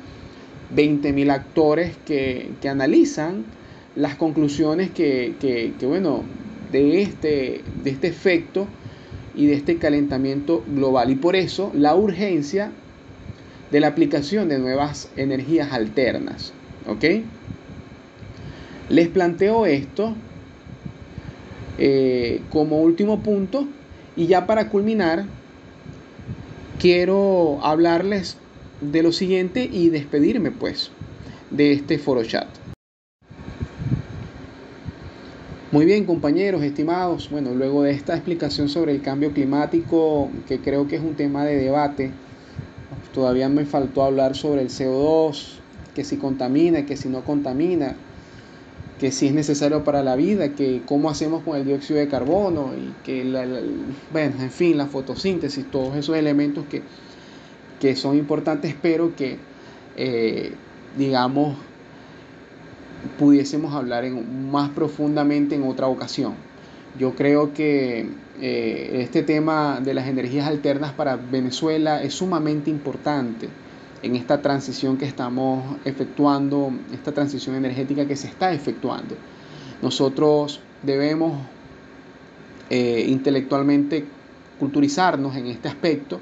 20.000 actores que, que analizan las conclusiones que, bueno, de este, de este efecto y de este calentamiento global. Y por eso la urgencia de la aplicación de nuevas energías alternas. ¿Ok? Les planteo esto eh, como último punto y ya para culminar quiero hablarles de lo siguiente y despedirme pues de este foro chat. Muy bien, compañeros, estimados. Bueno, luego de esta explicación sobre el cambio climático, que creo que es un tema de debate, todavía me faltó hablar sobre el CO2, que si contamina, que si no contamina, que si es necesario para la vida, que cómo hacemos con el dióxido de carbono y que, bueno, en fin, la fotosíntesis, todos esos elementos que, que son importantes, pero que, eh, digamos, pudiésemos hablar en, más profundamente en otra ocasión. Yo creo que eh, este tema de las energías alternas para Venezuela es sumamente importante en esta transición que estamos efectuando, esta transición energética que se está efectuando. Nosotros debemos eh, intelectualmente culturizarnos en este aspecto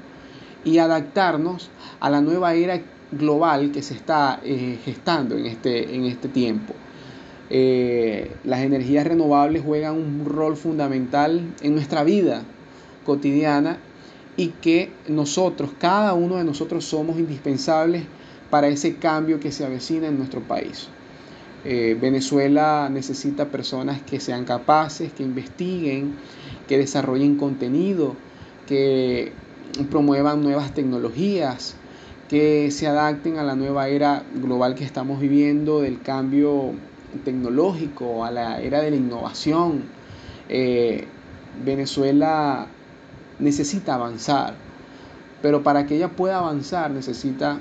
y adaptarnos a la nueva era global que se está eh, gestando en este, en este tiempo. Eh, las energías renovables juegan un rol fundamental en nuestra vida cotidiana y que nosotros, cada uno de nosotros somos indispensables para ese cambio que se avecina en nuestro país. Eh, Venezuela necesita personas que sean capaces, que investiguen, que desarrollen contenido, que promuevan nuevas tecnologías, que se adapten a la nueva era global que estamos viviendo, del cambio tecnológico, a la era de la innovación. Eh, Venezuela necesita avanzar, pero para que ella pueda avanzar necesita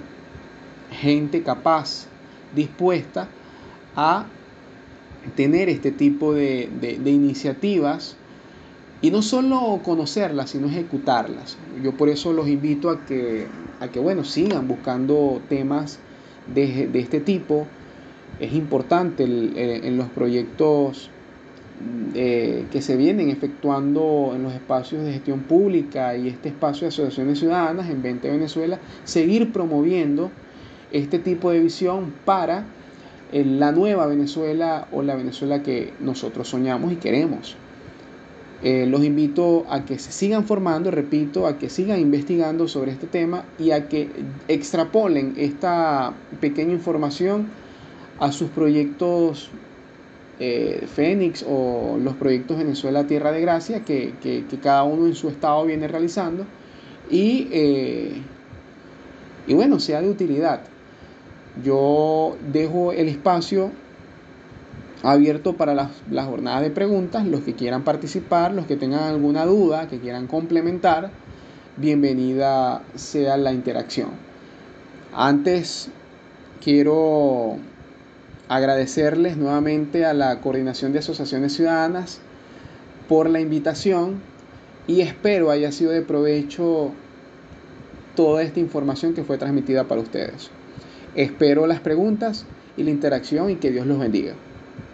gente capaz, dispuesta a tener este tipo de, de iniciativas y no solo conocerlas, sino ejecutarlas. Yo por eso los invito a que, a que bueno, sigan buscando temas de, este tipo. Es importante en los proyectos eh, que se vienen efectuando en los espacios de gestión pública y este espacio de asociaciones ciudadanas en 20 Venezuela, seguir promoviendo este tipo de visión para la nueva Venezuela o la Venezuela que nosotros soñamos y queremos. Eh, los invito a que se sigan formando, repito, a que sigan investigando sobre este tema y a que extrapolen esta pequeña información a sus proyectos eh, Fénix o los proyectos Venezuela Tierra de Gracia que, cada uno en su estado viene realizando y, eh, y bueno, sea de utilidad. Yo dejo el espacio abierto para las, jornadas de preguntas, los que quieran participar, los que tengan alguna duda, que quieran complementar, bienvenida sea la interacción. Antes quiero agradecerles nuevamente a la Coordinación de Asociaciones Ciudadanas por la invitación y espero haya sido de provecho toda esta información que fue transmitida para ustedes. Espero las preguntas y la interacción y que Dios los bendiga.